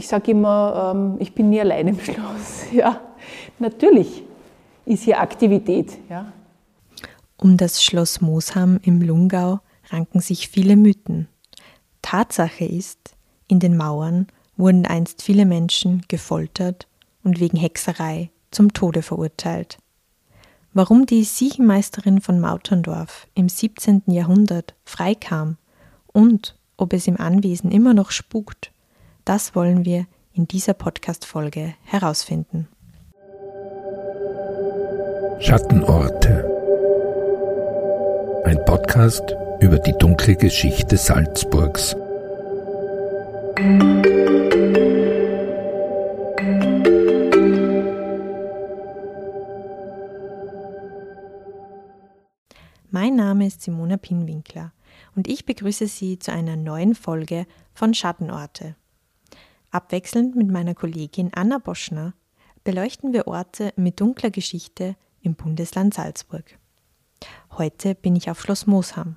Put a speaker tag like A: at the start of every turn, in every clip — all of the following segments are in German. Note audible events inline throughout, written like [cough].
A: ich sage immer, ähm, ich bin nie allein im Schloss. [laughs] Ja, natürlich ist hier Aktivität. Ja.
B: Um das Schloss Moosham im Lungau ranken sich viele Mythen. Tatsache ist, in den Mauern wurden einst viele Menschen gefoltert und wegen Hexerei zum Tode verurteilt. Warum die Siechenmeisterin von Mauterndorf im 17. Jahrhundert freikam und ob es im Anwesen immer noch spukt, das wollen wir in dieser Podcast-Folge herausfinden.
C: Schattenorte. Ein Podcast über die dunkle Geschichte Salzburgs.
B: Mein Name ist Simona Pinwinkler und ich begrüße Sie zu einer neuen Folge von Schattenorte. Abwechselnd mit meiner Kollegin Anna Boschner beleuchten wir Orte mit dunkler Geschichte im Bundesland Salzburg. Heute bin ich auf Schloss Moosham.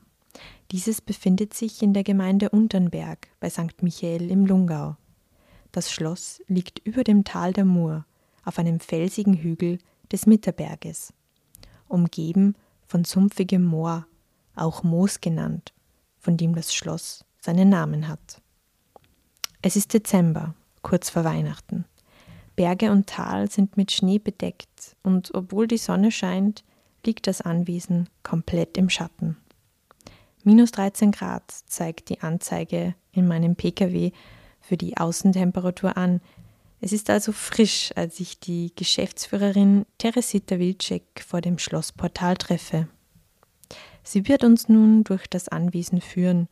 B: Dieses befindet sich in der Gemeinde Unternberg bei St. Michael im Lungau. Das Schloss liegt über dem Tal der Mur auf einem felsigen Hügel des Mitterberges, umgeben von sumpfigem Moor, auch Moos genannt, von dem das Schloss seinen Namen hat. Es ist Dezember, kurz vor Weihnachten. Berge und Tal sind mit Schnee bedeckt und obwohl die Sonne scheint, liegt das Anwesen komplett im Schatten. Minus 13 Grad zeigt die Anzeige in meinem Pkw für die Außentemperatur an. Es ist also frisch, als ich die Geschäftsführerin Teresita Wilczek vor dem Schlossportal treffe. Sie wird uns nun durch das Anwesen führen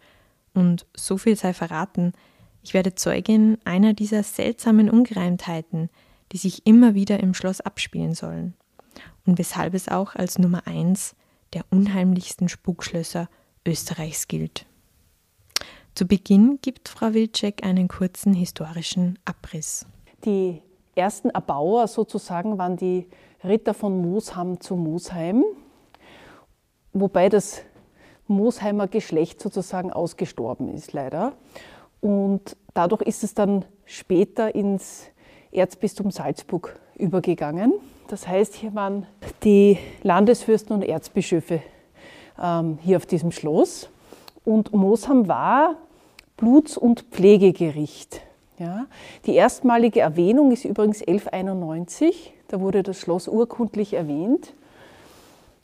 B: und so viel sei verraten, ich werde Zeugin einer dieser seltsamen Ungereimtheiten, die sich immer wieder im Schloss abspielen sollen und weshalb es auch als Nummer eins der unheimlichsten Spukschlösser Österreichs gilt. Zu Beginn gibt Frau Wilczek einen kurzen historischen Abriss.
A: Die ersten Erbauer sozusagen waren die Ritter von Moosham zu Moosheim, wobei das Moosheimer Geschlecht sozusagen ausgestorben ist, leider. Und dadurch ist es dann später ins Erzbistum Salzburg übergegangen. Das heißt, hier waren die Landesfürsten und Erzbischöfe ähm, hier auf diesem Schloss. Und Mosham war Bluts- und Pflegegericht. Ja. Die erstmalige Erwähnung ist übrigens 1191. Da wurde das Schloss urkundlich erwähnt.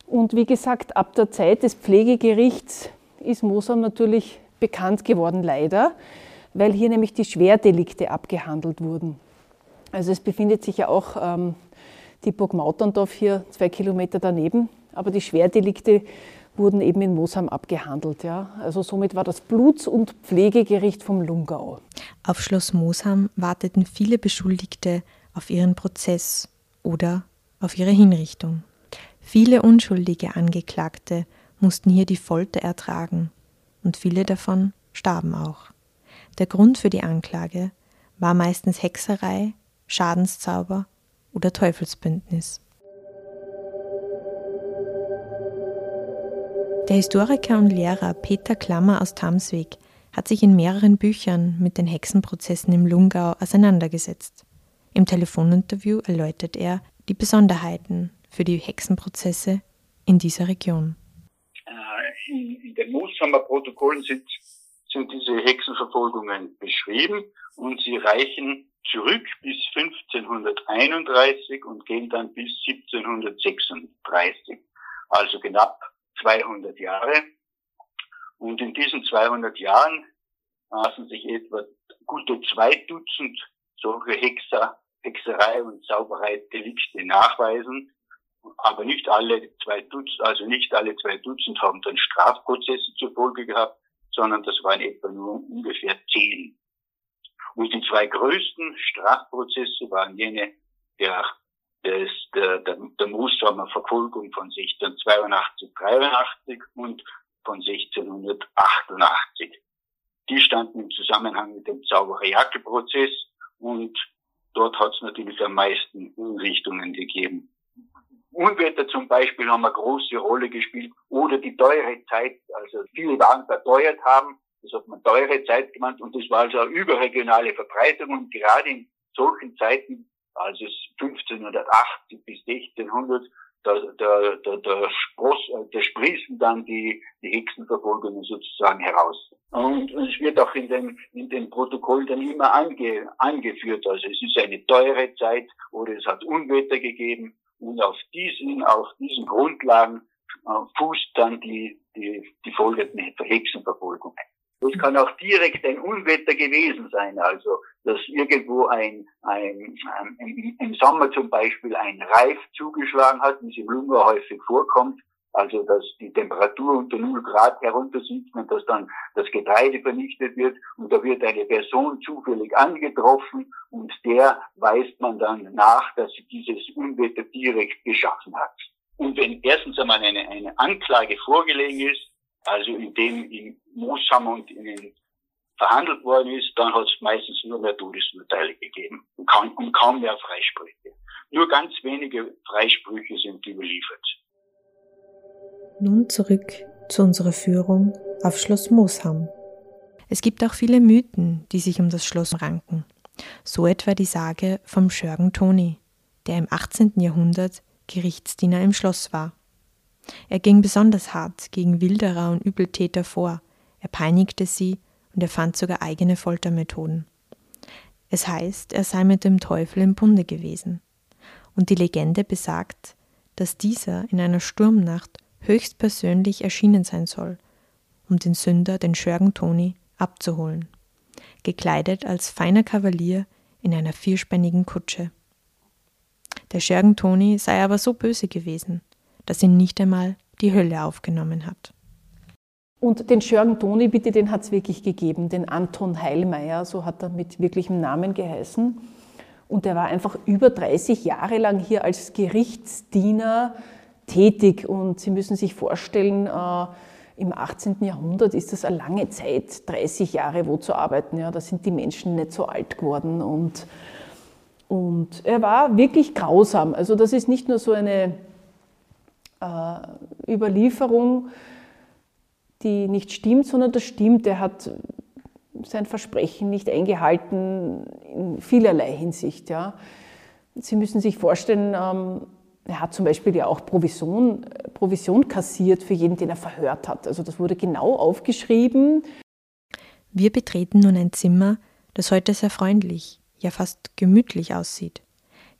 A: Und wie gesagt, ab der Zeit des Pflegegerichts ist Mosham natürlich bekannt geworden, leider weil hier nämlich die Schwerdelikte abgehandelt wurden. Also es befindet sich ja auch ähm, die Burg Mauterndorf hier zwei Kilometer daneben, aber die Schwerdelikte wurden eben in Mosham abgehandelt. Ja. Also somit war das Bluts- und Pflegegericht vom Lungau.
B: Auf Schloss Mosham warteten viele Beschuldigte auf ihren Prozess oder auf ihre Hinrichtung. Viele unschuldige Angeklagte mussten hier die Folter ertragen und viele davon starben auch. Der Grund für die Anklage war meistens Hexerei, Schadenszauber oder Teufelsbündnis. Der Historiker und Lehrer Peter Klammer aus Tamsweg hat sich in mehreren Büchern mit den Hexenprozessen im Lungau auseinandergesetzt. Im Telefoninterview erläutert er die Besonderheiten für die Hexenprozesse in dieser Region.
D: Äh, in den Mooshammer Protokollen sind sind diese Hexenverfolgungen beschrieben und sie reichen zurück bis 1531 und gehen dann bis 1736, also knapp 200 Jahre. Und in diesen 200 Jahren lassen sich etwa gute zwei Dutzend solche Hexer, Hexerei und Zauberei-Delikte nachweisen. Aber nicht alle zwei Dutzend, also nicht alle zwei Dutzend haben dann Strafprozesse zur Folge gehabt, sondern das waren etwa nur ungefähr zehn. Und die zwei größten Strafprozesse waren jene der, des, der, der, der Mooshammer Verfolgung von 1682, 83 und von 1688. Die standen im Zusammenhang mit dem Zauberjacke-Prozess und dort hat es natürlich am meisten Unrichtungen gegeben. Unwetter zum Beispiel haben eine große Rolle gespielt oder die teure Zeit, also viele Waren verteuert haben. das hat man teure Zeit genannt und das war also eine überregionale Verbreitung und gerade in solchen Zeiten, also 1580 bis 1600, da, da, da, da, spross, da sprießen dann die, die Hexenverfolgungen sozusagen heraus. Und es wird auch in den, in den Protokollen dann immer ange, angeführt. Also es ist eine teure Zeit oder es hat Unwetter gegeben und auf diesen, auf diesen Grundlagen äh, fußt dann die, die, die folgenden Hexenverfolgungen. Das kann auch direkt ein Unwetter gewesen sein, also dass irgendwo ein, ein, ein im Sommer zum Beispiel ein Reif zugeschlagen hat, wie es im Lunga häufig vorkommt, also dass die Temperatur unter 0 Grad heruntersinkt und dass dann das Getreide vernichtet wird und da wird eine Person zufällig angetroffen und der weist man dann nach, dass sie dieses Unwetter direkt geschaffen hat. Und wenn erstens einmal eine, eine Anklage vorgelegen ist, also in dem in Mooshammer und in den verhandelt worden ist, dann hat es meistens nur mehr Todesurteile gegeben und kaum, und kaum mehr Freisprüche. Nur ganz wenige Freisprüche sind überliefert.
B: Nun zurück zu unserer Führung auf Schloss Moosham. Es gibt auch viele Mythen, die sich um das Schloss ranken. So etwa die Sage vom Schörgen Toni, der im 18. Jahrhundert Gerichtsdiener im Schloss war. Er ging besonders hart gegen Wilderer und Übeltäter vor, er peinigte sie und er fand sogar eigene Foltermethoden. Es heißt, er sei mit dem Teufel im Bunde gewesen. Und die Legende besagt, dass dieser in einer Sturmnacht höchstpersönlich erschienen sein soll, um den Sünder, den Schörgen Toni, abzuholen, gekleidet als feiner Kavalier in einer vierspännigen Kutsche. Der Schörgen Toni sei aber so böse gewesen, dass ihn nicht einmal die Hölle aufgenommen hat.
A: Und den Schörgen Toni, bitte, den hat es wirklich gegeben, den Anton Heilmeier, so hat er mit wirklichem Namen geheißen. Und er war einfach über 30 Jahre lang hier als Gerichtsdiener tätig. Und Sie müssen sich vorstellen, äh, im 18. Jahrhundert ist das eine lange Zeit, 30 Jahre wo zu arbeiten. Ja, da sind die Menschen nicht so alt geworden. Und, und er war wirklich grausam. Also das ist nicht nur so eine äh, Überlieferung, die nicht stimmt, sondern das stimmt. Er hat sein Versprechen nicht eingehalten in vielerlei Hinsicht. Ja. Sie müssen sich vorstellen, ähm, er hat zum Beispiel ja auch Provision, Provision kassiert für jeden, den er verhört hat. Also das wurde genau aufgeschrieben.
B: Wir betreten nun ein Zimmer, das heute sehr freundlich, ja fast gemütlich aussieht.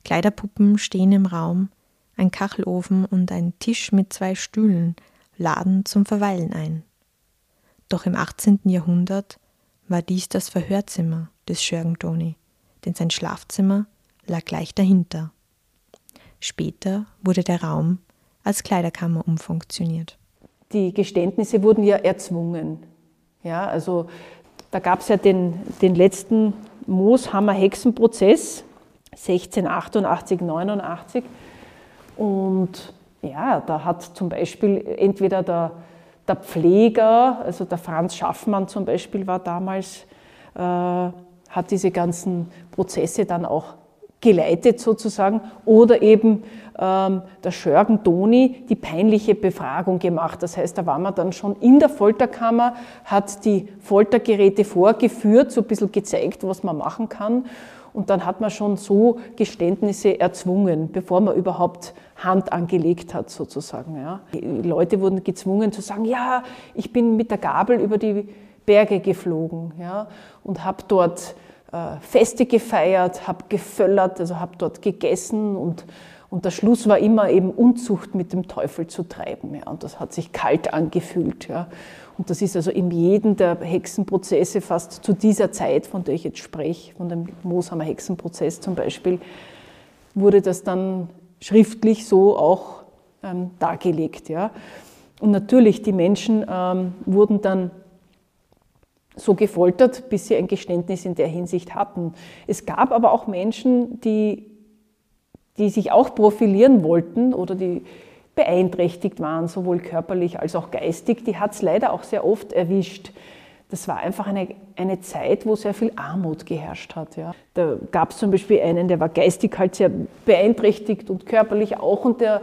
B: Kleiderpuppen stehen im Raum, ein Kachelofen und ein Tisch mit zwei Stühlen laden zum Verweilen ein. Doch im 18. Jahrhundert war dies das Verhörzimmer des Schörgentoni, denn sein Schlafzimmer lag gleich dahinter. Später wurde der Raum als Kleiderkammer umfunktioniert.
A: Die Geständnisse wurden ja erzwungen. Ja, also da gab es ja den, den letzten Mooshammer-Hexenprozess 1688, 89 und ja, da hat zum Beispiel entweder der, der Pfleger, also der Franz Schaffmann zum Beispiel war damals, äh, hat diese ganzen Prozesse dann auch geleitet sozusagen, oder eben ähm, der Schörgen Toni die peinliche Befragung gemacht. Das heißt, da war man dann schon in der Folterkammer, hat die Foltergeräte vorgeführt, so ein bisschen gezeigt, was man machen kann. Und dann hat man schon so Geständnisse erzwungen, bevor man überhaupt Hand angelegt hat, sozusagen. Ja. Die Leute wurden gezwungen zu sagen, ja, ich bin mit der Gabel über die Berge geflogen ja, und habe dort Feste gefeiert, habe geföllert, also habe dort gegessen und, und der Schluss war immer eben Unzucht mit dem Teufel zu treiben. Ja, und das hat sich kalt angefühlt. Ja. Und das ist also in jedem der Hexenprozesse fast zu dieser Zeit, von der ich jetzt spreche, von dem Mooshammer Hexenprozess zum Beispiel, wurde das dann schriftlich so auch ähm, dargelegt. Ja. Und natürlich, die Menschen ähm, wurden dann so gefoltert, bis sie ein Geständnis in der Hinsicht hatten. Es gab aber auch Menschen, die, die sich auch profilieren wollten oder die beeinträchtigt waren, sowohl körperlich als auch geistig, die hat es leider auch sehr oft erwischt. Das war einfach eine, eine Zeit, wo sehr viel Armut geherrscht hat. Ja. Da gab es zum Beispiel einen, der war geistig halt sehr beeinträchtigt und körperlich auch und der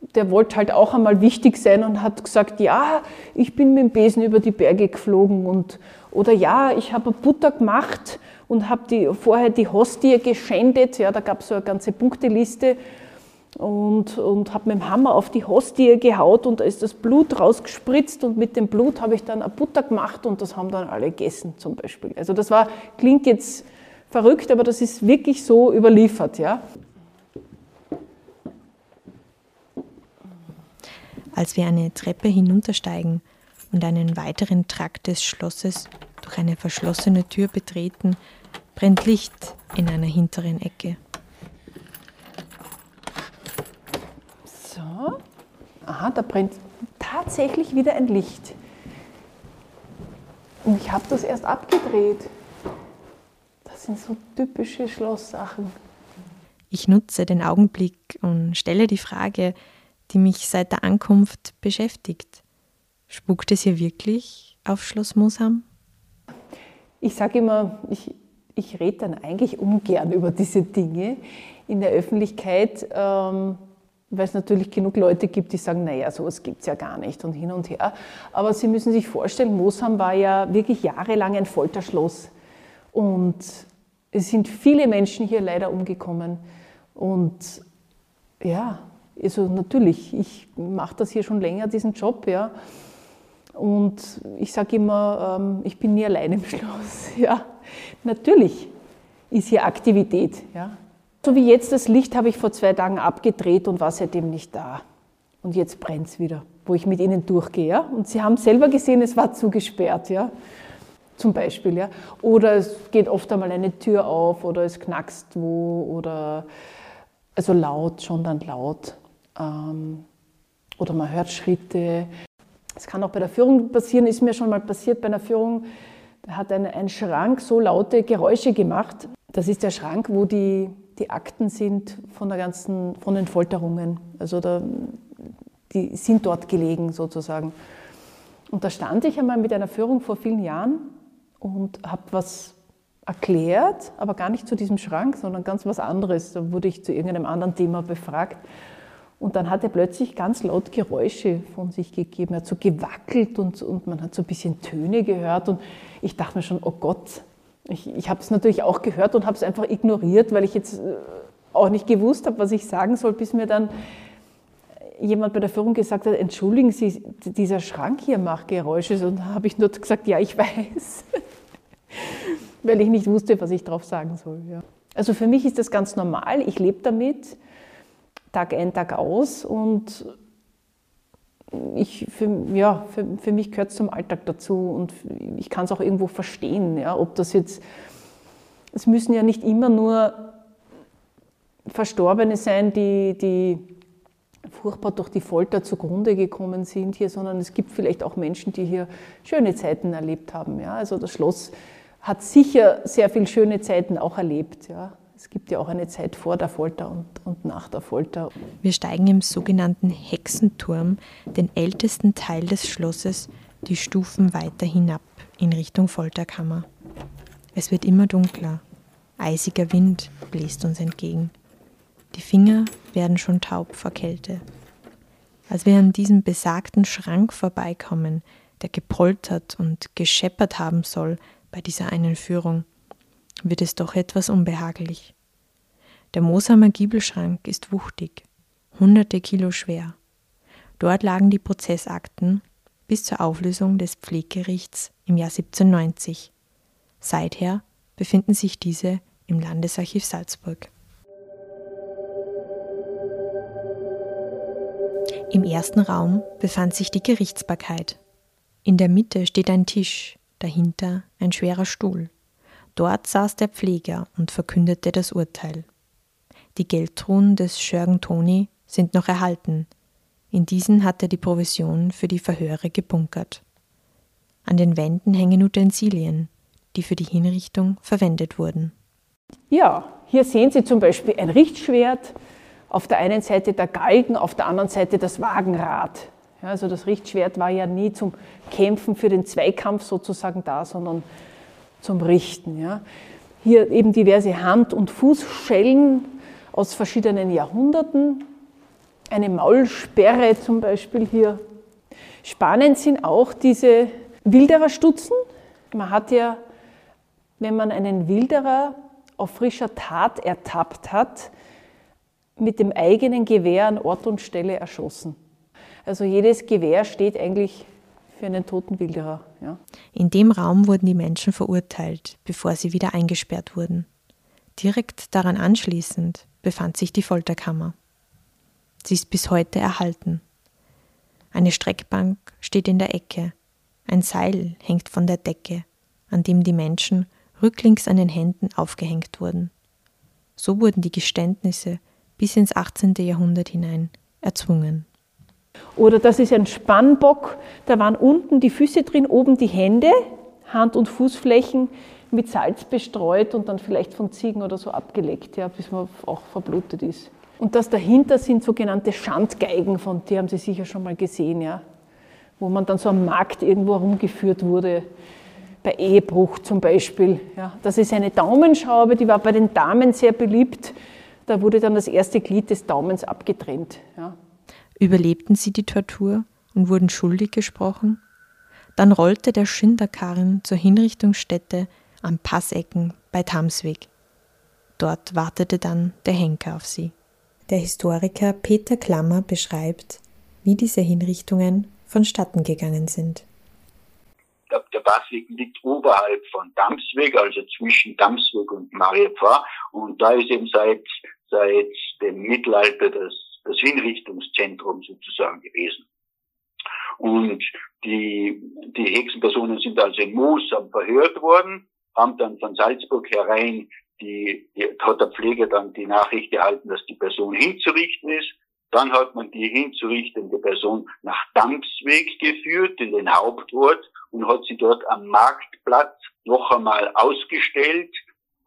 A: der wollte halt auch einmal wichtig sein und hat gesagt, ja, ich bin mit dem Besen über die Berge geflogen und oder ja, ich habe Butter gemacht und habe die, vorher die Hostie geschändet, ja, da gab es so eine ganze Punkteliste und, und habe mit dem Hammer auf die Hostie gehaut und da ist das Blut rausgespritzt und mit dem Blut habe ich dann eine Butter gemacht und das haben dann alle gegessen zum Beispiel. Also das war, klingt jetzt verrückt, aber das ist wirklich so überliefert, ja.
B: Als wir eine Treppe hinuntersteigen und einen weiteren Trakt des Schlosses durch eine verschlossene Tür betreten, brennt Licht in einer hinteren Ecke.
A: So. Aha, da brennt tatsächlich wieder ein Licht. Und ich habe das erst abgedreht. Das sind so typische Schlosssachen.
B: Ich nutze den Augenblick und stelle die Frage, die mich seit der Ankunft beschäftigt. Spukt es hier wirklich auf Schloss Mosham?
A: Ich sage immer, ich, ich rede dann eigentlich ungern über diese Dinge in der Öffentlichkeit, ähm, weil es natürlich genug Leute gibt, die sagen, naja, sowas gibt es ja gar nicht und hin und her. Aber Sie müssen sich vorstellen, Mosham war ja wirklich jahrelang ein Folterschloss. Und es sind viele Menschen hier leider umgekommen. Und ja, also natürlich, ich mache das hier schon länger, diesen Job, ja. Und ich sage immer, ähm, ich bin nie allein im [laughs] Schloss. Ja, natürlich ist hier Aktivität. Ja. So wie jetzt das Licht habe ich vor zwei Tagen abgedreht und war seitdem nicht da. Und jetzt brennt es wieder, wo ich mit ihnen durchgehe. Ja. Und sie haben selber gesehen, es war zugesperrt. Ja. Zum Beispiel. Ja. Oder es geht oft einmal eine Tür auf oder es knackst wo oder also laut, schon dann laut. Ähm, oder man hört Schritte. Es kann auch bei der Führung passieren, ist mir schon mal passiert bei einer Führung, da hat ein, ein Schrank so laute Geräusche gemacht. Das ist der Schrank, wo die, die Akten sind von, der ganzen, von den Folterungen. Also da, die sind dort gelegen sozusagen. Und da stand ich einmal mit einer Führung vor vielen Jahren und habe was erklärt, aber gar nicht zu diesem Schrank, sondern ganz was anderes. Da wurde ich zu irgendeinem anderen Thema befragt. Und dann hat er plötzlich ganz laut Geräusche von sich gegeben. Er hat so gewackelt und, und man hat so ein bisschen Töne gehört. Und ich dachte mir schon, oh Gott, ich, ich habe es natürlich auch gehört und habe es einfach ignoriert, weil ich jetzt äh, auch nicht gewusst habe, was ich sagen soll, bis mir dann jemand bei der Führung gesagt hat, entschuldigen Sie, dieser Schrank hier macht Geräusche. Und da habe ich nur gesagt, ja, ich [laughs] weiß, weil ich nicht wusste, was ich darauf sagen soll. Ja. Also für mich ist das ganz normal, ich lebe damit. Tag ein, Tag aus und ich, für, ja, für, für mich gehört es zum Alltag dazu und ich kann es auch irgendwo verstehen, ja, ob das jetzt, es müssen ja nicht immer nur Verstorbene sein, die, die furchtbar durch die Folter zugrunde gekommen sind hier, sondern es gibt vielleicht auch Menschen, die hier schöne Zeiten erlebt haben. Ja. Also das Schloss hat sicher sehr viele schöne Zeiten auch erlebt. Ja. Es gibt ja auch eine Zeit vor der Folter und, und nach der Folter.
B: Wir steigen im sogenannten Hexenturm, den ältesten Teil des Schlosses, die Stufen weiter hinab in Richtung Folterkammer. Es wird immer dunkler. Eisiger Wind bläst uns entgegen. Die Finger werden schon taub vor Kälte. Als wir an diesem besagten Schrank vorbeikommen, der gepoltert und gescheppert haben soll bei dieser einen Führung, wird es doch etwas unbehaglich. Der Mooshammer Giebelschrank ist wuchtig, hunderte Kilo schwer. Dort lagen die Prozessakten bis zur Auflösung des Pfleggerichts im Jahr 1790. Seither befinden sich diese im Landesarchiv Salzburg. Im ersten Raum befand sich die Gerichtsbarkeit. In der Mitte steht ein Tisch, dahinter ein schwerer Stuhl. Dort saß der Pfleger und verkündete das Urteil. Die Geldtruhen des Schörgen Toni sind noch erhalten. In diesen hat er die Provision für die Verhöre gebunkert. An den Wänden hängen Utensilien, die für die Hinrichtung verwendet wurden.
A: Ja, hier sehen Sie zum Beispiel ein Richtschwert, auf der einen Seite der Galgen, auf der anderen Seite das Wagenrad. Ja, also das Richtschwert war ja nie zum Kämpfen für den Zweikampf sozusagen da, sondern zum Richten. Ja. Hier eben diverse Hand- und Fußschellen aus verschiedenen Jahrhunderten. eine Maulsperre zum Beispiel hier. Spannend sind auch diese Wildererstutzen. Man hat ja, wenn man einen Wilderer auf frischer Tat ertappt hat, mit dem eigenen Gewehr an Ort und Stelle erschossen. Also jedes Gewehr steht eigentlich für einen toten Wilderer. Ja.
B: In dem Raum wurden die Menschen verurteilt, bevor sie wieder eingesperrt wurden. Direkt daran anschließend befand sich die Folterkammer. Sie ist bis heute erhalten. Eine Streckbank steht in der Ecke. Ein Seil hängt von der Decke, an dem die Menschen rücklings an den Händen aufgehängt wurden. So wurden die Geständnisse bis ins 18. Jahrhundert hinein erzwungen.
A: Oder das ist ein Spannbock, da waren unten die Füße drin, oben die Hände, Hand- und Fußflächen mit Salz bestreut und dann vielleicht von Ziegen oder so abgelegt, ja, bis man auch verblutet ist. Und das dahinter sind sogenannte Schandgeigen, von die haben Sie sicher schon mal gesehen, ja, wo man dann so am Markt irgendwo herumgeführt wurde, bei Ehebruch zum Beispiel. Ja. Das ist eine Daumenschraube, die war bei den Damen sehr beliebt. Da wurde dann das erste Glied des Daumens abgetrennt. Ja.
B: Überlebten sie die Tortur und wurden schuldig gesprochen? Dann rollte der Schinderkarren zur Hinrichtungsstätte am Passecken bei Tamsweg. Dort wartete dann der Henker auf sie. Der Historiker Peter Klammer beschreibt, wie diese Hinrichtungen vonstatten gegangen sind.
D: Der, der Passweg liegt oberhalb von Damsweg, also zwischen Damsweg und Mariapfarr. Und da ist eben seit, seit dem Mittelalter das, das Hinrichtungszentrum sozusagen gewesen. Und die, die Hexenpersonen sind also in Moosam verhört worden haben dann von Salzburg herein die, die, hat der Pfleger dann die Nachricht erhalten, dass die Person hinzurichten ist. Dann hat man die hinzurichtende Person nach Dampsweg geführt, in den Hauptort, und hat sie dort am Marktplatz noch einmal ausgestellt,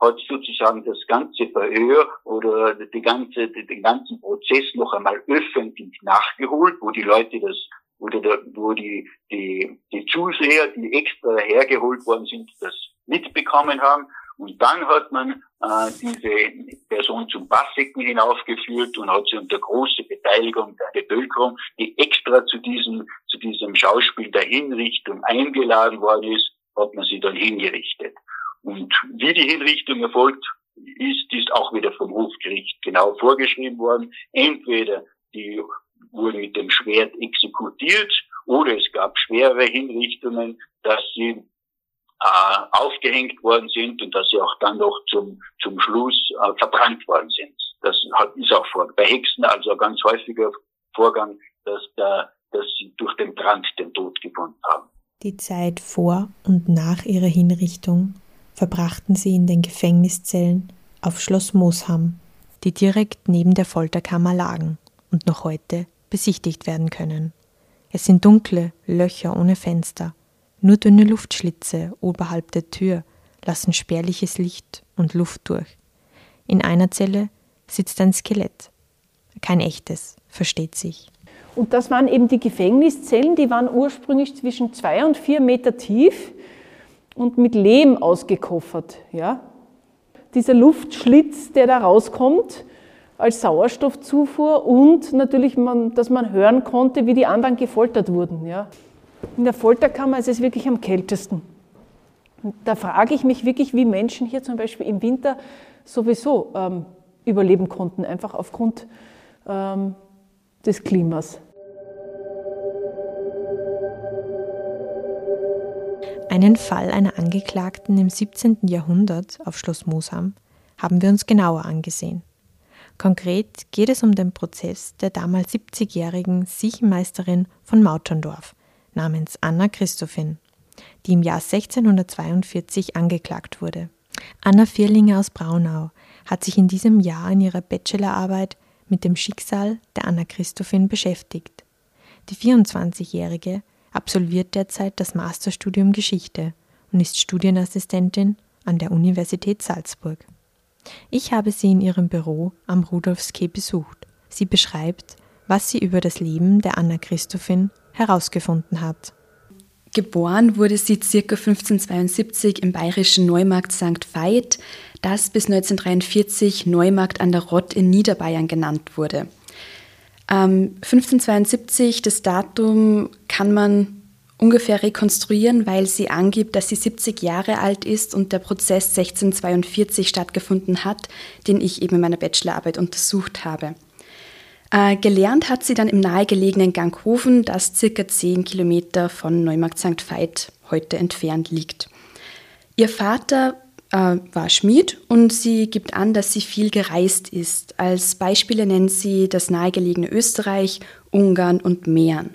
D: hat sozusagen das ganze Verhör oder die ganze, den ganzen Prozess noch einmal öffentlich nachgeholt, wo die Leute das, wo, die, wo die, die, die Zuseher, die extra hergeholt worden sind, das mitbekommen haben. Und dann hat man äh, diese Person zum Bassicken hinaufgeführt und hat sie unter großer Beteiligung der Bevölkerung, die extra zu diesem, zu diesem Schauspiel der Hinrichtung eingeladen worden ist, hat man sie dann hingerichtet. Und wie die Hinrichtung erfolgt ist, ist auch wieder vom Hofgericht genau vorgeschrieben worden. Entweder die wurden mit dem Schwert exekutiert oder es gab schwere Hinrichtungen, dass sie äh, aufgehängt worden sind und dass sie auch dann noch zum, zum Schluss äh, verbrannt worden sind. Das hat, ist auch vor, bei Hexen also ein ganz häufiger Vorgang, dass, der, dass sie durch den Brand den Tod gefunden haben.
B: Die Zeit vor und nach ihrer Hinrichtung verbrachten sie in den Gefängniszellen auf Schloss Moosham, die direkt neben der Folterkammer lagen und noch heute besichtigt werden können. Es sind dunkle Löcher ohne Fenster, nur dünne Luftschlitze oberhalb der Tür lassen spärliches Licht und Luft durch. In einer Zelle sitzt ein Skelett. Kein echtes, versteht sich.
A: Und das waren eben die Gefängniszellen, die waren ursprünglich zwischen zwei und vier Meter tief und mit Lehm ausgekoffert. Ja? Dieser Luftschlitz, der da rauskommt als Sauerstoffzufuhr und natürlich, man, dass man hören konnte, wie die anderen gefoltert wurden. Ja? In der Folterkammer ist es wirklich am kältesten. Und da frage ich mich wirklich, wie Menschen hier zum Beispiel im Winter sowieso ähm, überleben konnten, einfach aufgrund ähm, des Klimas.
B: Einen Fall einer Angeklagten im 17. Jahrhundert auf Schloss Mosham haben wir uns genauer angesehen. Konkret geht es um den Prozess der damals 70-jährigen Siechenmeisterin von Mauterndorf, namens Anna Christophin, die im Jahr 1642 angeklagt wurde. Anna Vierlinger aus Braunau hat sich in diesem Jahr in ihrer Bachelorarbeit mit dem Schicksal der Anna Christophin beschäftigt. Die 24-Jährige absolviert derzeit das Masterstudium Geschichte und ist Studienassistentin an der Universität Salzburg. Ich habe sie in ihrem Büro am Rudolfskee besucht. Sie beschreibt, was sie über das Leben der Anna Christophin herausgefunden hat.
E: Geboren wurde sie ca. 1572 im bayerischen Neumarkt St. Veit, das bis 1943 Neumarkt an der Rott in Niederbayern genannt wurde. Ähm, 1572, das Datum kann man ungefähr rekonstruieren, weil sie angibt, dass sie 70 Jahre alt ist und der Prozess 1642 stattgefunden hat, den ich eben in meiner Bachelorarbeit untersucht habe. Äh, gelernt hat sie dann im nahegelegenen Ganghofen, das circa 10 Kilometer von Neumarkt St. Veit heute entfernt liegt. Ihr Vater äh, war Schmied und sie gibt an, dass sie viel gereist ist. Als Beispiele nennt sie das nahegelegene Österreich, Ungarn und Mähren.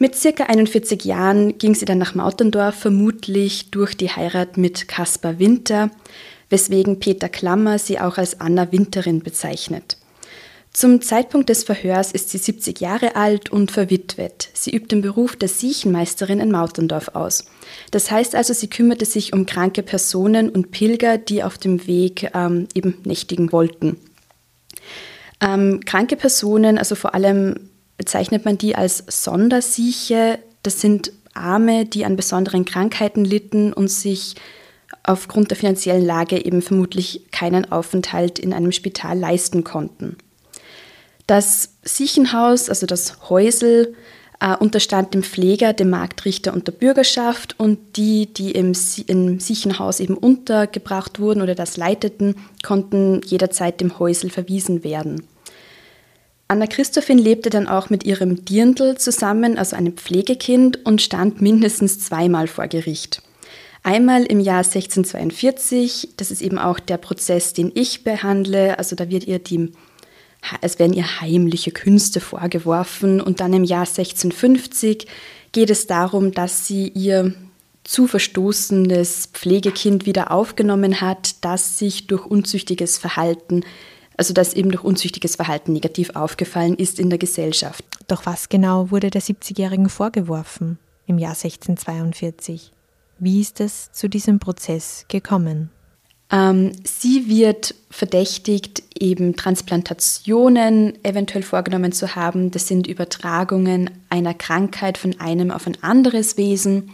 E: Mit circa 41 Jahren ging sie dann nach Mautendorf, vermutlich durch die Heirat mit Caspar Winter, weswegen Peter Klammer sie auch als Anna Winterin bezeichnet. Zum Zeitpunkt des Verhörs ist sie 70 Jahre alt und verwitwet. Sie übt den Beruf der Siechenmeisterin in Mautendorf aus. Das heißt also, sie kümmerte sich um kranke Personen und Pilger, die auf dem Weg ähm, eben nächtigen wollten. Ähm, kranke Personen, also vor allem bezeichnet man die als Sondersieche. Das sind Arme, die an besonderen Krankheiten litten und sich aufgrund der finanziellen Lage eben vermutlich keinen Aufenthalt in einem Spital leisten konnten. Das Siechenhaus, also das Häusel, äh, unterstand dem Pfleger, dem Marktrichter und der Bürgerschaft und die, die im, im Siechenhaus eben untergebracht wurden oder das leiteten, konnten jederzeit dem Häusel verwiesen werden. Anna Christophin lebte dann auch mit ihrem Dirndl zusammen, also einem Pflegekind, und stand mindestens zweimal vor Gericht. Einmal im Jahr 1642, das ist eben auch der Prozess, den ich behandle, also da wird ihr die, es werden ihr heimliche Künste vorgeworfen und dann im Jahr 1650 geht es darum, dass sie ihr zu verstoßenes Pflegekind wieder aufgenommen hat, das sich durch unzüchtiges Verhalten also dass eben durch unzüchtiges Verhalten negativ aufgefallen ist in der Gesellschaft.
B: Doch was genau wurde der 70-Jährigen vorgeworfen im Jahr 1642? Wie ist es zu diesem Prozess gekommen?
E: Ähm, sie wird verdächtigt, eben Transplantationen eventuell vorgenommen zu haben. Das sind Übertragungen einer Krankheit von einem auf ein anderes Wesen.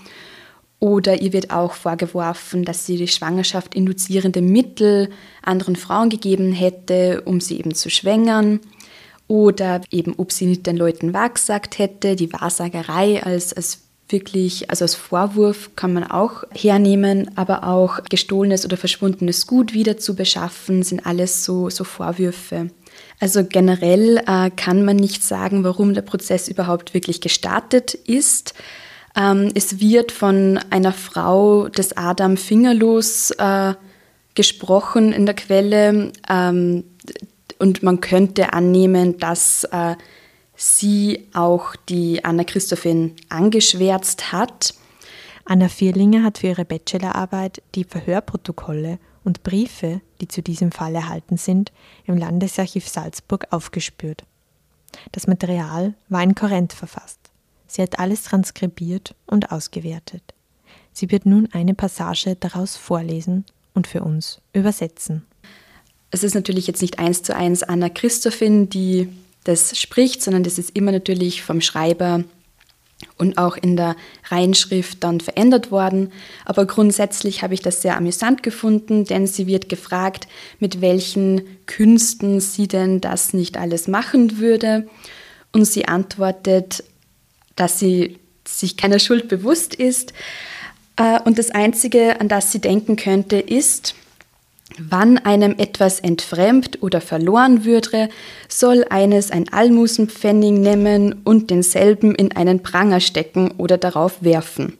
E: Oder ihr wird auch vorgeworfen, dass sie die Schwangerschaft induzierende Mittel anderen Frauen gegeben hätte, um sie eben zu schwängern. Oder eben, ob sie nicht den Leuten wahrgesagt hätte, die Wahrsagerei als, als wirklich, also als Vorwurf kann man auch hernehmen, aber auch gestohlenes oder verschwundenes Gut wieder zu beschaffen, sind alles so, so Vorwürfe. Also generell äh, kann man nicht sagen, warum der Prozess überhaupt wirklich gestartet ist. Ähm, es wird von einer Frau des Adam Fingerlos äh, gesprochen in der Quelle ähm, und man könnte annehmen, dass äh, sie auch die Anna Christophin angeschwärzt hat.
B: Anna Vierlinger hat für ihre Bachelorarbeit die Verhörprotokolle und Briefe, die zu diesem Fall erhalten sind, im Landesarchiv Salzburg aufgespürt. Das Material war in Korrent verfasst. Sie hat alles transkribiert und ausgewertet. Sie wird nun eine Passage daraus vorlesen und für uns übersetzen.
E: Es ist natürlich jetzt nicht eins zu eins Anna Christophin, die das spricht, sondern das ist immer natürlich vom Schreiber und auch in der Reinschrift dann verändert worden. Aber grundsätzlich habe ich das sehr amüsant gefunden, denn sie wird gefragt, mit welchen Künsten sie denn das nicht alles machen würde. Und sie antwortet, dass sie sich keiner Schuld bewusst ist. Äh, und das Einzige, an das sie denken könnte, ist, Wann einem etwas entfremd oder verloren würde, soll eines ein Almusenpfennig nehmen und denselben in einen Pranger stecken oder darauf werfen.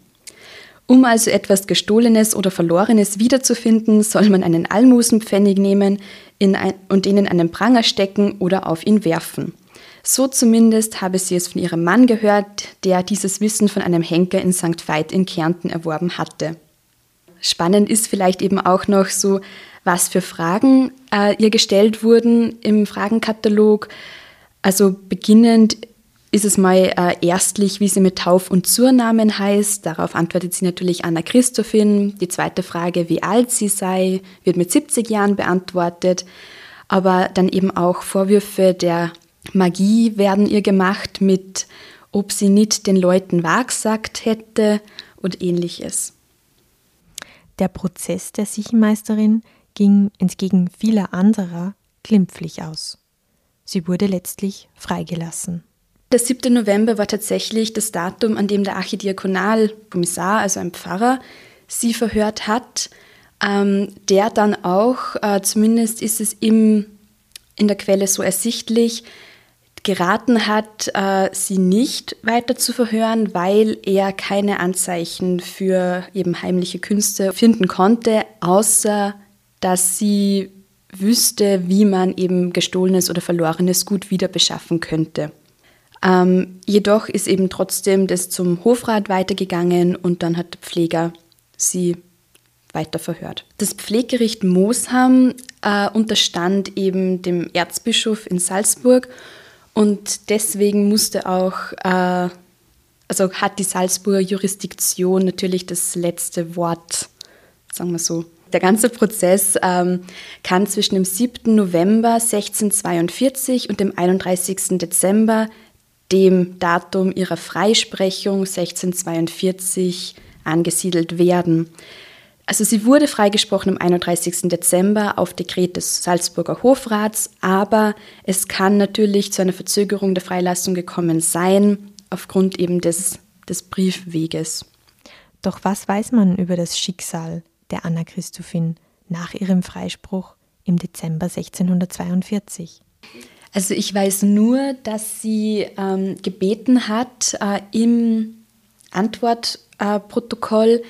E: Um also etwas Gestohlenes oder Verlorenes wiederzufinden, soll man einen Almusenpfennig nehmen ein, und ihn in einen Pranger stecken oder auf ihn werfen. So zumindest habe sie es von ihrem Mann gehört, der dieses Wissen von einem Henker in St. Veit in Kärnten erworben hatte. Spannend ist vielleicht eben auch noch so, was für Fragen äh, ihr gestellt wurden im Fragenkatalog. Also beginnend ist es mal äh, erstlich, wie sie mit Tauf- und Zurnamen heißt. Darauf antwortet sie natürlich Anna Christophin. Die zweite Frage, wie alt sie sei, wird mit 70 Jahren beantwortet. Aber dann eben auch Vorwürfe der Magie werden ihr gemacht mit, ob sie nicht den Leuten wahrgesagt hätte und ähnliches.
B: Der Prozess der Siechenmeisterin ging entgegen vieler anderer glimpflich aus. Sie wurde letztlich freigelassen.
E: Der 7. November war tatsächlich das Datum, an dem der Archidiakonalkommissar, also ein Pfarrer, sie verhört hat, ähm, der dann auch, äh, zumindest ist es im, in der Quelle so ersichtlich, geraten hat, äh, sie nicht weiter zu verhören, weil er keine Anzeichen für eben heimliche Künste finden konnte, außer dass sie wüsste, wie man eben gestohlenes oder verlorenes Gut wieder beschaffen könnte. Ähm, jedoch ist eben trotzdem das zum Hofrat weitergegangen und dann hat der Pfleger sie weiter verhört. Das Pfleggericht Moosham äh, unterstand eben dem Erzbischof in Salzburg und deswegen musste auch, äh, also hat die Salzburger Jurisdiktion natürlich das letzte Wort, sagen wir so. Der ganze Prozess ähm, kann zwischen dem 7. November 1642 und dem 31. Dezember, dem Datum ihrer Freisprechung 1642, angesiedelt werden. Also sie wurde freigesprochen am 31. Dezember auf Dekret des Salzburger Hofrats, aber es kann natürlich zu einer Verzögerung der Freilassung gekommen sein, aufgrund eben des, des Briefweges.
B: Doch was weiß man über das Schicksal der Anna Christophin nach ihrem Freispruch im Dezember 1642?
E: Also ich weiß nur, dass sie ähm, gebeten hat äh, im Antwortprotokoll, äh,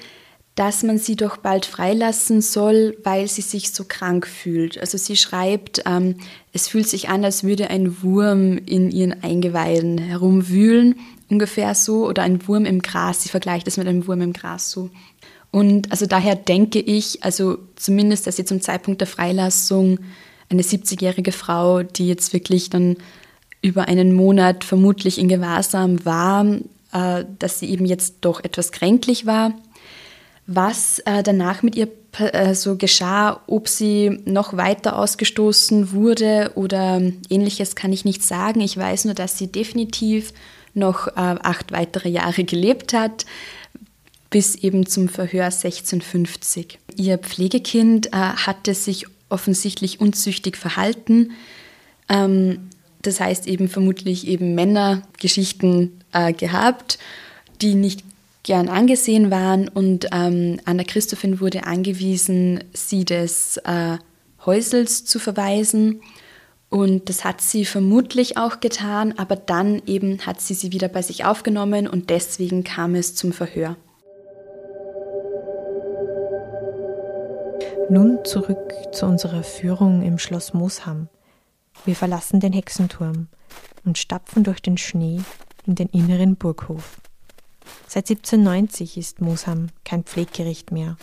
E: dass man sie doch bald freilassen soll, weil sie sich so krank fühlt. Also sie schreibt, ähm, es fühlt sich an, als würde ein Wurm in ihren Eingeweiden herumwühlen, ungefähr so, oder ein Wurm im Gras. Sie vergleicht es mit einem Wurm im Gras so. Und also daher denke ich, also zumindest, dass sie zum Zeitpunkt der Freilassung eine 70-jährige Frau, die jetzt wirklich dann über einen Monat vermutlich in Gewahrsam war, äh, dass sie eben jetzt doch etwas kränklich war was äh, danach mit ihr äh, so geschah, ob sie noch weiter ausgestoßen wurde oder ähnliches, kann ich nicht sagen. Ich weiß nur, dass sie definitiv noch äh, acht weitere Jahre gelebt hat, bis eben zum Verhör 1650. Ihr Pflegekind äh, hatte sich offensichtlich unzüchtig verhalten. Ähm, das heißt eben vermutlich eben Männergeschichten äh, gehabt, die nicht gern angesehen waren und ähm, Anna Christophin wurde angewiesen, sie des äh, Häusels zu verweisen. Und das hat sie vermutlich auch getan, aber dann eben hat sie sie wieder bei sich aufgenommen und deswegen kam es zum Verhör.
B: Nun zurück zu unserer Führung im Schloss Moosham. Wir verlassen den Hexenturm und stapfen durch den Schnee in den inneren Burghof. Seit 1790 ist Moosham kein Pfleggericht mehr.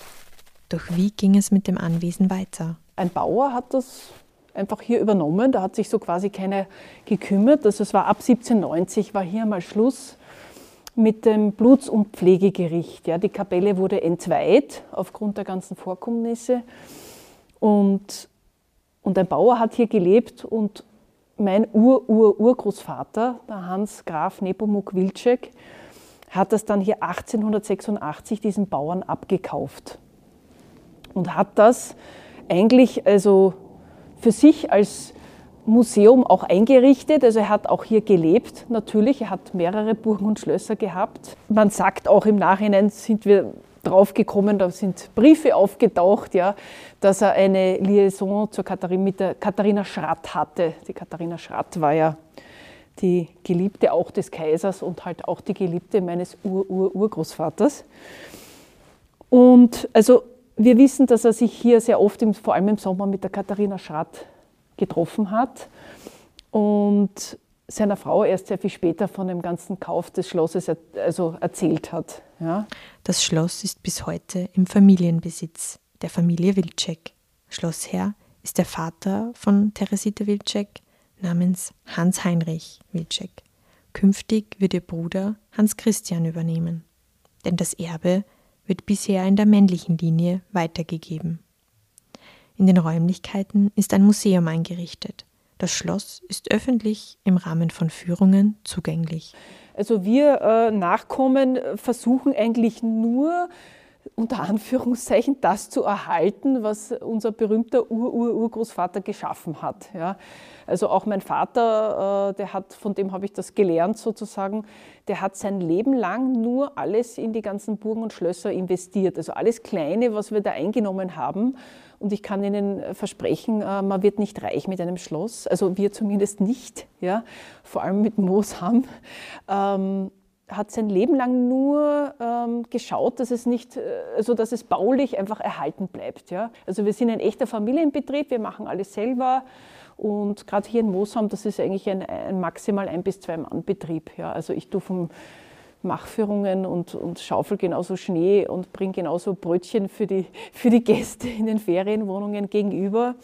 B: Doch wie ging es mit dem Anwesen weiter?
A: Ein Bauer hat das einfach hier übernommen. Da hat sich so quasi keiner gekümmert. Also es war ab 1790 war hier mal Schluss mit dem Bluts- und Pflegegericht. Ja, die Kapelle wurde entzweit aufgrund der ganzen Vorkommnisse. Und, und ein Bauer hat hier gelebt und mein Ur-Ur-Urgroßvater, der Hans Graf Nepomuk Wilczek, hat das dann hier 1886 diesen Bauern abgekauft und hat das eigentlich also für sich als Museum auch eingerichtet. Also er hat auch hier gelebt, natürlich. Er hat mehrere Burgen und Schlösser gehabt. Man sagt auch im Nachhinein sind wir draufgekommen, da sind Briefe aufgetaucht, ja, dass er eine Liaison zur Katharin, mit der Katharina Schratt hatte. Die Katharina Schratt war ja die Geliebte auch des Kaisers und halt auch die Geliebte meines Ur-Ur-Urgroßvaters. Und also wir wissen, dass er sich hier sehr oft, im, vor allem im Sommer, mit der Katharina Schratt getroffen hat und seiner Frau erst sehr viel später von dem ganzen Kauf des Schlosses also erzählt hat. Ja.
B: Das Schloss ist bis heute im Familienbesitz der Familie Wilczek. Schlossherr ist der Vater von Teresita Wilczek, namens Hans Heinrich Wilczek. Künftig wird ihr Bruder Hans Christian übernehmen, denn das Erbe wird bisher in der männlichen Linie weitergegeben. In den Räumlichkeiten ist ein Museum eingerichtet. Das Schloss ist öffentlich im Rahmen von Führungen zugänglich.
A: Also wir äh, Nachkommen versuchen eigentlich nur unter Anführungszeichen das zu erhalten, was unser berühmter Ur-Ur-Urgroßvater geschaffen hat. Ja. Also auch mein Vater, äh, der hat, von dem habe ich das gelernt sozusagen, der hat sein Leben lang nur alles in die ganzen Burgen und Schlösser investiert. Also alles Kleine, was wir da eingenommen haben. Und ich kann Ihnen versprechen, äh, man wird nicht reich mit einem Schloss. Also wir zumindest nicht, [laughs] ja. Vor allem mit Moosham. Ähm, hat sein Leben lang nur ähm, geschaut, dass es nicht, äh, also dass es baulich einfach erhalten bleibt. Ja? Also wir sind ein echter Familienbetrieb, wir machen alles selber. Und gerade hier in Mosam, das ist eigentlich ein, ein maximal ein bis zwei Mann Betrieb. Ja? Also ich tue vom Machführungen und, und schaufel genauso Schnee und bringe genauso Brötchen für die, für die Gäste in den Ferienwohnungen gegenüber.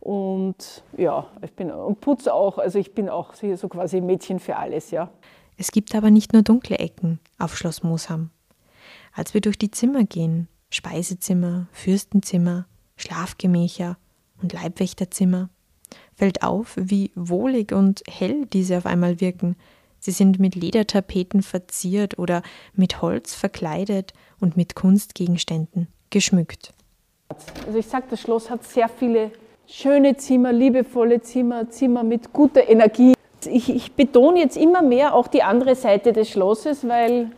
A: Und ja, ich bin und putze auch, also ich bin auch so quasi Mädchen für alles, ja.
B: Es gibt aber nicht nur dunkle Ecken auf Schloss Moosham. Als wir durch die Zimmer gehen, Speisezimmer, Fürstenzimmer, Schlafgemächer und Leibwächterzimmer, fällt auf, wie wohlig und hell diese auf einmal wirken. Sie sind mit Ledertapeten verziert oder mit Holz verkleidet und mit Kunstgegenständen geschmückt.
A: Also ich sage, das Schloss hat sehr viele schöne Zimmer, liebevolle Zimmer, Zimmer mit guter Energie ich, ich betone jetzt immer mehr auch die andere Seite des Schlosses, weil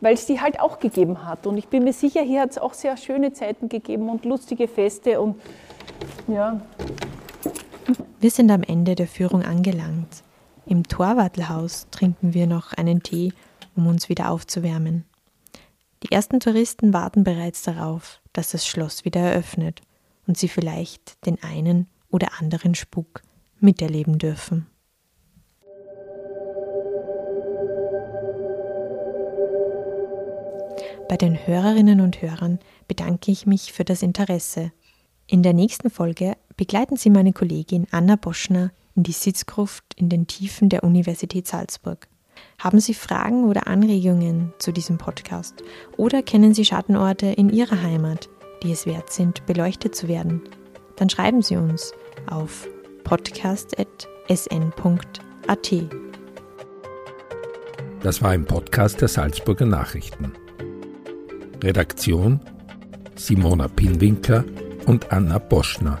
A: weil es die halt auch gegeben hat. Und ich bin mir sicher, hier hat es auch sehr schöne Zeiten gegeben und lustige Feste und ja.
B: Wir sind am Ende der Führung angelangt. Im Torwartelhaus trinken wir noch einen Tee, um uns wieder aufzuwärmen. Die ersten Touristen warten bereits darauf, dass das Schloss wieder eröffnet und sie vielleicht den einen oder anderen Spuk miterleben dürfen. Bei den Hörerinnen und Hörern bedanke ich mich für das Interesse. In der nächsten Folge begleiten Sie meine Kollegin Anna Boschner in die Sitzgruft in den Tiefen der Universität Salzburg. Haben Sie Fragen oder Anregungen zu diesem Podcast oder kennen Sie Schattenorte in Ihrer Heimat, die es wert sind, beleuchtet zu werden? Dann schreiben Sie uns auf podcast.sn.at.
C: Das war ein Podcast der Salzburger Nachrichten. Redaktion Simona Pinwinkler und Anna Boschner.